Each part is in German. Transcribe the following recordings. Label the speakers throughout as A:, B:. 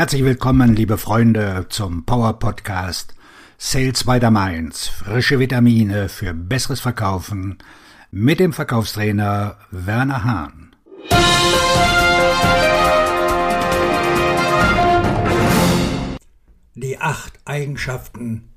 A: Herzlich willkommen, liebe Freunde, zum Power Podcast Sales by the Mainz. Frische Vitamine für besseres Verkaufen mit dem Verkaufstrainer Werner Hahn.
B: Die acht Eigenschaften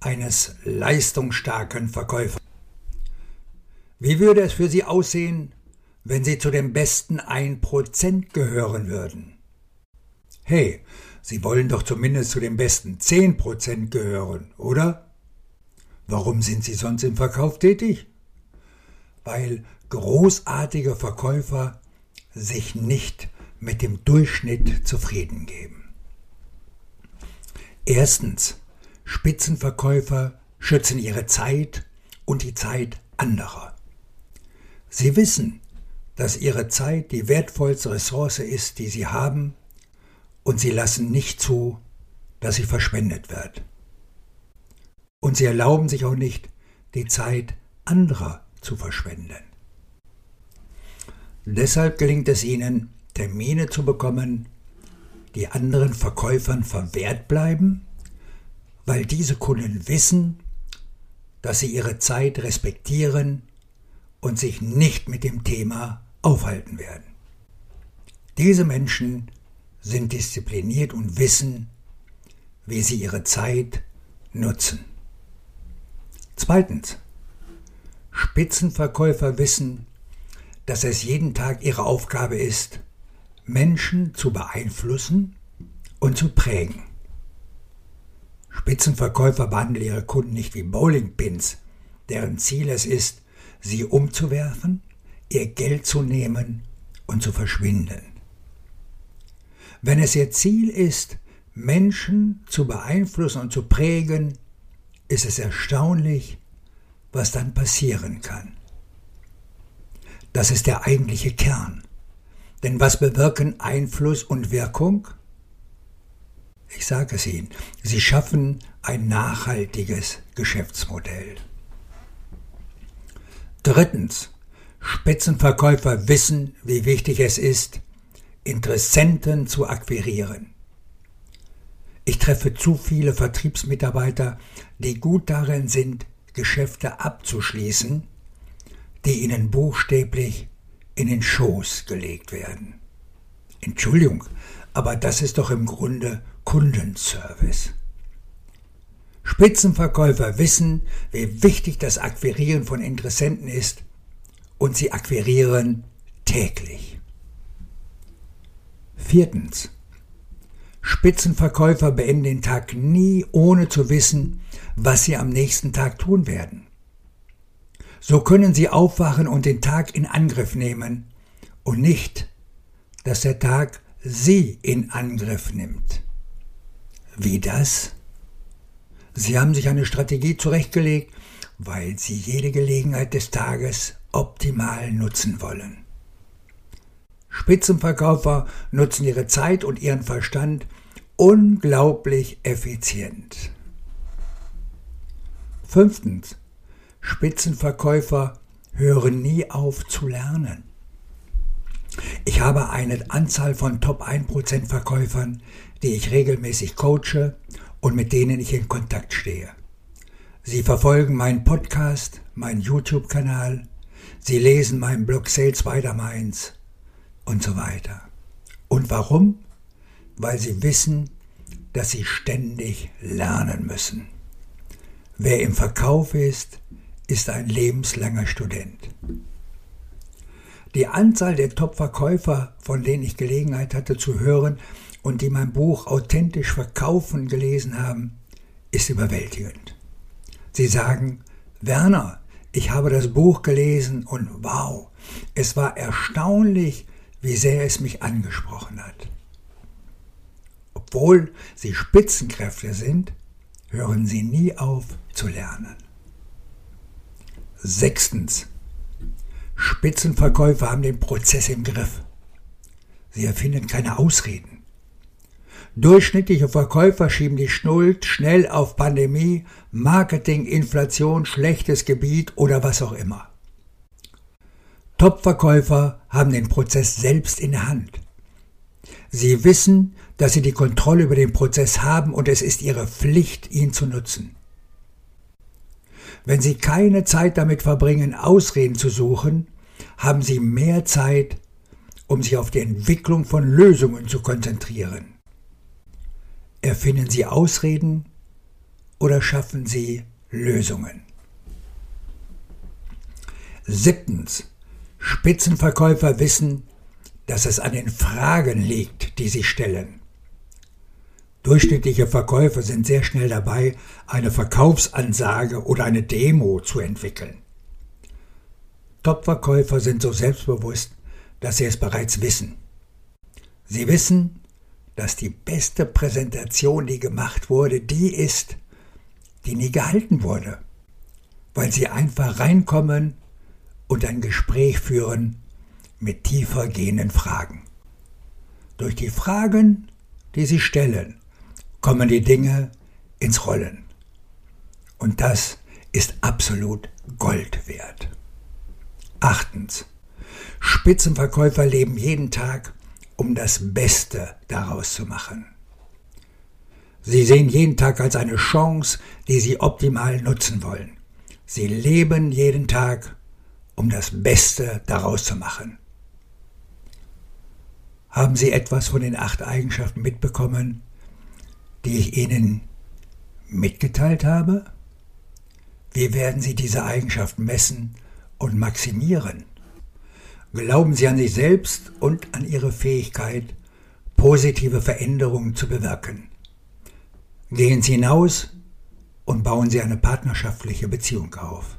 B: eines leistungsstarken Verkäufers. Wie würde es für Sie aussehen, wenn Sie zu den besten 1% gehören würden? Hey, Sie wollen doch zumindest zu den besten 10% gehören, oder? Warum sind Sie sonst im Verkauf tätig? Weil großartige Verkäufer sich nicht mit dem Durchschnitt zufrieden geben. Erstens, Spitzenverkäufer schützen ihre Zeit und die Zeit anderer. Sie wissen, dass ihre Zeit die wertvollste Ressource ist, die sie haben, und sie lassen nicht zu, dass sie verschwendet wird. Und sie erlauben sich auch nicht, die Zeit anderer zu verschwenden. Deshalb gelingt es ihnen, Termine zu bekommen, die anderen Verkäufern verwehrt bleiben, weil diese Kunden wissen, dass sie ihre Zeit respektieren und sich nicht mit dem Thema aufhalten werden. Diese Menschen sind diszipliniert und wissen, wie sie ihre Zeit nutzen. Zweitens. Spitzenverkäufer wissen, dass es jeden Tag ihre Aufgabe ist, Menschen zu beeinflussen und zu prägen. Spitzenverkäufer behandeln ihre Kunden nicht wie Bowlingpins, deren Ziel es ist, sie umzuwerfen, ihr Geld zu nehmen und zu verschwinden. Wenn es ihr Ziel ist, Menschen zu beeinflussen und zu prägen, ist es erstaunlich, was dann passieren kann. Das ist der eigentliche Kern. Denn was bewirken Einfluss und Wirkung? Ich sage es Ihnen, sie schaffen ein nachhaltiges Geschäftsmodell. Drittens, Spitzenverkäufer wissen, wie wichtig es ist, Interessenten zu akquirieren. Ich treffe zu viele Vertriebsmitarbeiter, die gut darin sind, Geschäfte abzuschließen, die ihnen buchstäblich in den Schoß gelegt werden. Entschuldigung, aber das ist doch im Grunde Kundenservice. Spitzenverkäufer wissen, wie wichtig das Akquirieren von Interessenten ist und sie akquirieren täglich. Viertens. Spitzenverkäufer beenden den Tag nie, ohne zu wissen, was sie am nächsten Tag tun werden. So können sie aufwachen und den Tag in Angriff nehmen und nicht, dass der Tag sie in Angriff nimmt. Wie das? Sie haben sich eine Strategie zurechtgelegt, weil sie jede Gelegenheit des Tages optimal nutzen wollen. Spitzenverkäufer nutzen ihre Zeit und ihren Verstand unglaublich effizient. Fünftens. Spitzenverkäufer hören nie auf zu lernen. Ich habe eine Anzahl von Top 1% Verkäufern, die ich regelmäßig coache und mit denen ich in Kontakt stehe. Sie verfolgen meinen Podcast, meinen YouTube-Kanal, sie lesen meinen Blog Sales Weiter Mainz und so weiter. Und warum? Weil sie wissen, dass sie ständig lernen müssen. Wer im Verkauf ist, ist ein lebenslanger Student. Die Anzahl der Top-Verkäufer, von denen ich Gelegenheit hatte zu hören und die mein Buch Authentisch Verkaufen gelesen haben, ist überwältigend. Sie sagen, Werner, ich habe das Buch gelesen und wow, es war erstaunlich, wie sehr es mich angesprochen hat. Obwohl sie Spitzenkräfte sind, hören sie nie auf zu lernen. Sechstens. Spitzenverkäufer haben den Prozess im Griff. Sie erfinden keine Ausreden. Durchschnittliche Verkäufer schieben die Schuld schnell auf Pandemie, Marketing, Inflation, schlechtes Gebiet oder was auch immer. Top-Verkäufer haben den Prozess selbst in der Hand. Sie wissen, dass Sie die Kontrolle über den Prozess haben und es ist Ihre Pflicht, ihn zu nutzen. Wenn Sie keine Zeit damit verbringen, Ausreden zu suchen, haben Sie mehr Zeit, um sich auf die Entwicklung von Lösungen zu konzentrieren. Erfinden Sie Ausreden oder schaffen Sie Lösungen? Siebtens. Spitzenverkäufer wissen, dass es an den Fragen liegt, die sie stellen. Durchschnittliche Verkäufer sind sehr schnell dabei, eine Verkaufsansage oder eine Demo zu entwickeln. Top-Verkäufer sind so selbstbewusst, dass sie es bereits wissen. Sie wissen, dass die beste Präsentation, die gemacht wurde, die ist, die nie gehalten wurde, weil sie einfach reinkommen und ein Gespräch führen mit tiefer gehenden Fragen. Durch die Fragen, die sie stellen, kommen die Dinge ins Rollen. Und das ist absolut Gold wert. Achtens. Spitzenverkäufer leben jeden Tag, um das Beste daraus zu machen. Sie sehen jeden Tag als eine Chance, die sie optimal nutzen wollen. Sie leben jeden Tag, um das Beste daraus zu machen. Haben Sie etwas von den acht Eigenschaften mitbekommen, die ich Ihnen mitgeteilt habe? Wie werden Sie diese Eigenschaften messen und maximieren? Glauben Sie an sich selbst und an Ihre Fähigkeit, positive Veränderungen zu bewirken. Gehen Sie hinaus und bauen Sie eine partnerschaftliche Beziehung auf.